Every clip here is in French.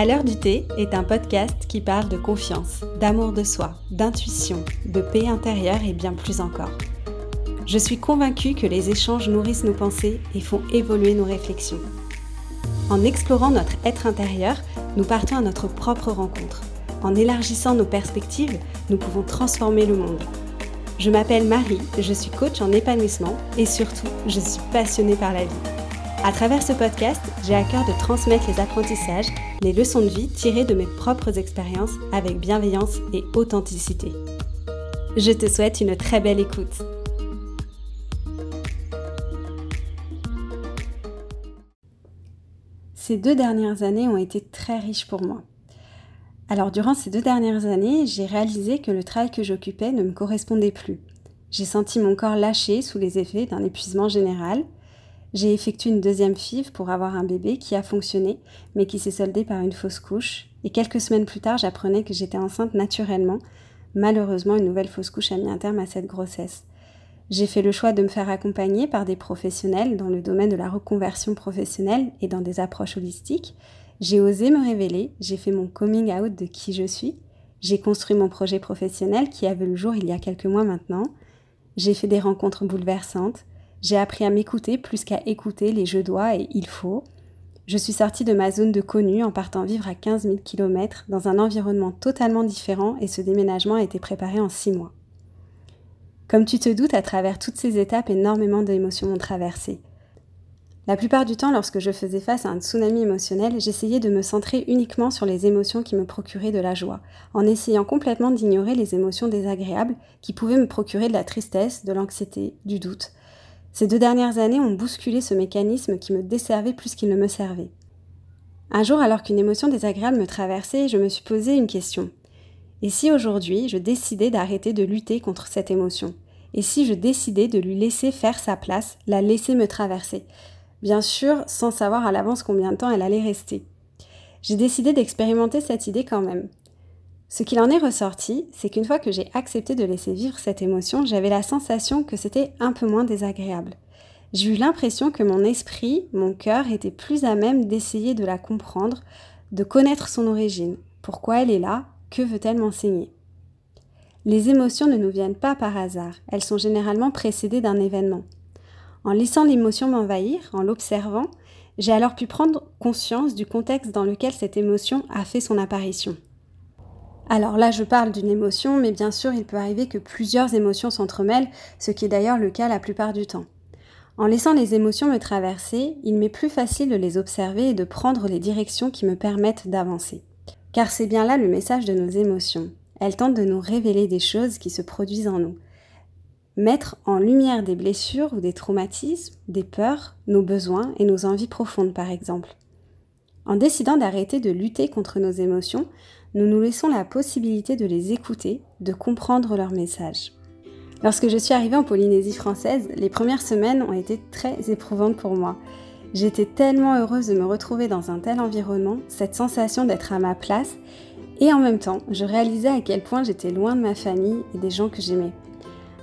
À l'heure du thé est un podcast qui parle de confiance, d'amour de soi, d'intuition, de paix intérieure et bien plus encore. Je suis convaincue que les échanges nourrissent nos pensées et font évoluer nos réflexions. En explorant notre être intérieur, nous partons à notre propre rencontre. En élargissant nos perspectives, nous pouvons transformer le monde. Je m'appelle Marie, je suis coach en épanouissement et surtout, je suis passionnée par la vie. À travers ce podcast, j'ai à cœur de transmettre les apprentissages, les leçons de vie tirées de mes propres expériences avec bienveillance et authenticité. Je te souhaite une très belle écoute. Ces deux dernières années ont été très riches pour moi. Alors durant ces deux dernières années, j'ai réalisé que le travail que j'occupais ne me correspondait plus. J'ai senti mon corps lâcher sous les effets d'un épuisement général, j'ai effectué une deuxième FIV pour avoir un bébé qui a fonctionné, mais qui s'est soldé par une fausse couche. Et quelques semaines plus tard, j'apprenais que j'étais enceinte naturellement. Malheureusement, une nouvelle fausse couche a mis un terme à cette grossesse. J'ai fait le choix de me faire accompagner par des professionnels dans le domaine de la reconversion professionnelle et dans des approches holistiques. J'ai osé me révéler, j'ai fait mon coming out de qui je suis. J'ai construit mon projet professionnel qui a vu le jour il y a quelques mois maintenant. J'ai fait des rencontres bouleversantes. J'ai appris à m'écouter plus qu'à écouter les je dois et il faut. Je suis sortie de ma zone de connu en partant vivre à 15 000 km dans un environnement totalement différent et ce déménagement a été préparé en six mois. Comme tu te doutes, à travers toutes ces étapes, énormément d'émotions m'ont traversé. La plupart du temps, lorsque je faisais face à un tsunami émotionnel, j'essayais de me centrer uniquement sur les émotions qui me procuraient de la joie, en essayant complètement d'ignorer les émotions désagréables qui pouvaient me procurer de la tristesse, de l'anxiété, du doute, ces deux dernières années ont bousculé ce mécanisme qui me desservait plus qu'il ne me servait. Un jour, alors qu'une émotion désagréable me traversait, je me suis posé une question. Et si aujourd'hui, je décidais d'arrêter de lutter contre cette émotion? Et si je décidais de lui laisser faire sa place, la laisser me traverser? Bien sûr, sans savoir à l'avance combien de temps elle allait rester. J'ai décidé d'expérimenter cette idée quand même. Ce qu'il en est ressorti, c'est qu'une fois que j'ai accepté de laisser vivre cette émotion, j'avais la sensation que c'était un peu moins désagréable. J'ai eu l'impression que mon esprit, mon cœur était plus à même d'essayer de la comprendre, de connaître son origine, pourquoi elle est là, que veut-elle m'enseigner? Les émotions ne nous viennent pas par hasard, elles sont généralement précédées d'un événement. En laissant l'émotion m'envahir, en l'observant, j'ai alors pu prendre conscience du contexte dans lequel cette émotion a fait son apparition. Alors là, je parle d'une émotion, mais bien sûr, il peut arriver que plusieurs émotions s'entremêlent, ce qui est d'ailleurs le cas la plupart du temps. En laissant les émotions me traverser, il m'est plus facile de les observer et de prendre les directions qui me permettent d'avancer. Car c'est bien là le message de nos émotions. Elles tentent de nous révéler des choses qui se produisent en nous. Mettre en lumière des blessures ou des traumatismes, des peurs, nos besoins et nos envies profondes par exemple. En décidant d'arrêter de lutter contre nos émotions, nous nous laissons la possibilité de les écouter, de comprendre leur message. Lorsque je suis arrivée en Polynésie française, les premières semaines ont été très éprouvantes pour moi. J'étais tellement heureuse de me retrouver dans un tel environnement, cette sensation d'être à ma place, et en même temps, je réalisais à quel point j'étais loin de ma famille et des gens que j'aimais.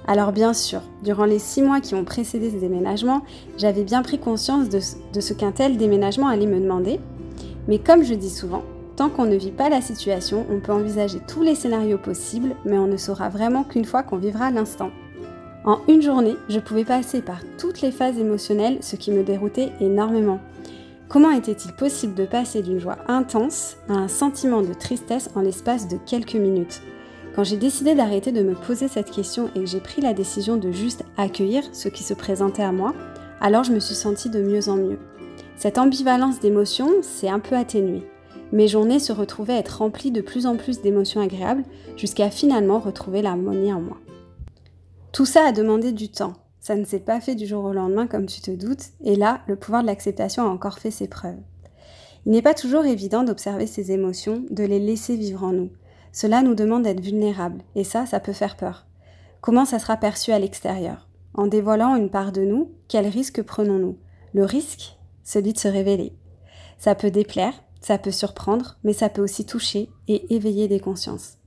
Alors bien sûr, durant les six mois qui ont précédé ce déménagement, j'avais bien pris conscience de, de ce qu'un tel déménagement allait me demander, mais comme je dis souvent, Tant qu'on ne vit pas la situation, on peut envisager tous les scénarios possibles, mais on ne saura vraiment qu'une fois qu'on vivra l'instant. En une journée, je pouvais passer par toutes les phases émotionnelles, ce qui me déroutait énormément. Comment était-il possible de passer d'une joie intense à un sentiment de tristesse en l'espace de quelques minutes? Quand j'ai décidé d'arrêter de me poser cette question et que j'ai pris la décision de juste accueillir ce qui se présentait à moi, alors je me suis sentie de mieux en mieux. Cette ambivalence d'émotions s'est un peu atténuée. Mes journées se retrouvaient à être remplies de plus en plus d'émotions agréables jusqu'à finalement retrouver l'harmonie en moi. Tout ça a demandé du temps. Ça ne s'est pas fait du jour au lendemain comme tu te doutes, et là, le pouvoir de l'acceptation a encore fait ses preuves. Il n'est pas toujours évident d'observer ces émotions, de les laisser vivre en nous. Cela nous demande d'être vulnérables, et ça, ça peut faire peur. Comment ça sera perçu à l'extérieur? En dévoilant une part de nous, quel risque prenons-nous? Le risque, celui de se révéler. Ça peut déplaire, ça peut surprendre, mais ça peut aussi toucher et éveiller des consciences.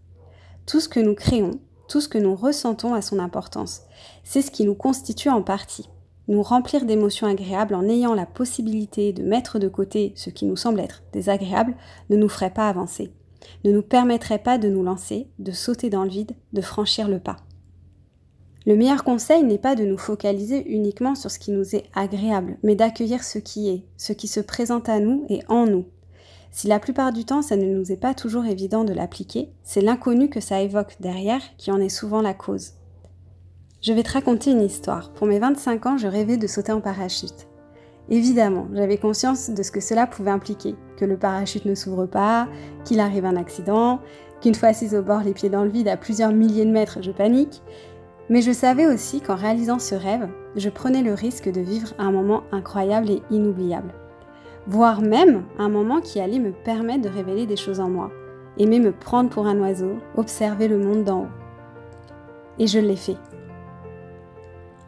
Tout ce que nous créons, tout ce que nous ressentons a son importance. C'est ce qui nous constitue en partie. nous remplir d'émotions agréables en ayant la possibilité de mettre de côté ce qui nous semble être désagréable ne nous ferait pas avancer, ne nous permettrait pas de nous lancer, de sauter dans le vide, de franchir le pas. Le meilleur conseil n'est pas de nous focaliser uniquement sur ce qui nous est agréable, mais d'accueillir ce qui est, ce qui se présente à nous et en nous. Si la plupart du temps ça ne nous est pas toujours évident de l'appliquer, c'est l'inconnu que ça évoque derrière qui en est souvent la cause. Je vais te raconter une histoire. Pour mes 25 ans, je rêvais de sauter en parachute. Évidemment, j'avais conscience de ce que cela pouvait impliquer, que le parachute ne s'ouvre pas, qu'il arrive un accident, qu'une fois assise au bord les pieds dans le vide à plusieurs milliers de mètres, je panique. Mais je savais aussi qu'en réalisant ce rêve, je prenais le risque de vivre un moment incroyable et inoubliable. Voire même un moment qui allait me permettre de révéler des choses en moi, aimer me prendre pour un oiseau, observer le monde d'en haut. Et je l'ai fait.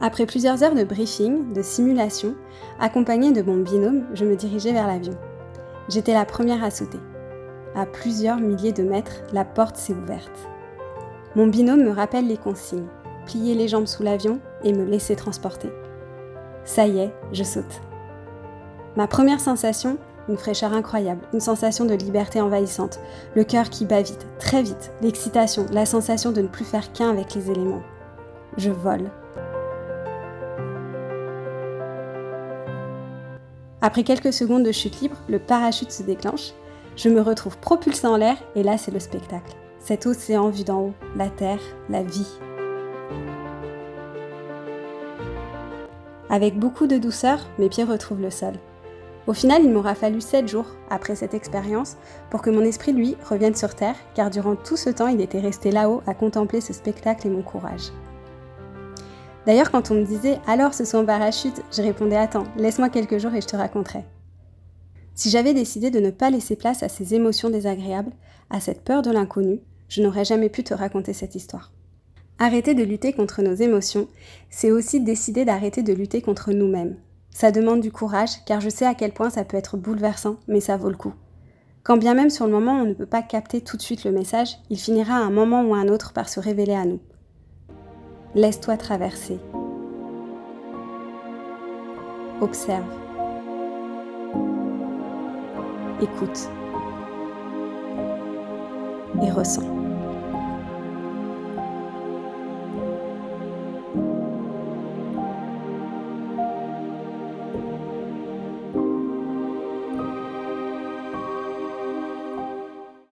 Après plusieurs heures de briefing, de simulation, accompagnée de mon binôme, je me dirigeais vers l'avion. J'étais la première à sauter. À plusieurs milliers de mètres, la porte s'est ouverte. Mon binôme me rappelle les consignes plier les jambes sous l'avion et me laisser transporter. Ça y est, je saute. Ma première sensation, une fraîcheur incroyable, une sensation de liberté envahissante, le cœur qui bat vite, très vite, l'excitation, la sensation de ne plus faire qu'un avec les éléments. Je vole. Après quelques secondes de chute libre, le parachute se déclenche. Je me retrouve propulsé en l'air et là c'est le spectacle. Cet océan vu d'en haut, la terre, la vie. Avec beaucoup de douceur, mes pieds retrouvent le sol. Au final, il m'aura fallu 7 jours après cette expérience pour que mon esprit, lui, revienne sur Terre, car durant tout ce temps, il était resté là-haut à contempler ce spectacle et mon courage. D'ailleurs, quand on me disait alors ce sont en parachute, je répondais attends, laisse-moi quelques jours et je te raconterai. Si j'avais décidé de ne pas laisser place à ces émotions désagréables, à cette peur de l'inconnu, je n'aurais jamais pu te raconter cette histoire. Arrêter de lutter contre nos émotions, c'est aussi décider d'arrêter de lutter contre nous-mêmes. Ça demande du courage, car je sais à quel point ça peut être bouleversant, mais ça vaut le coup. Quand bien même sur le moment on ne peut pas capter tout de suite le message, il finira à un moment ou un autre par se révéler à nous. Laisse-toi traverser. Observe. Écoute. Et ressens.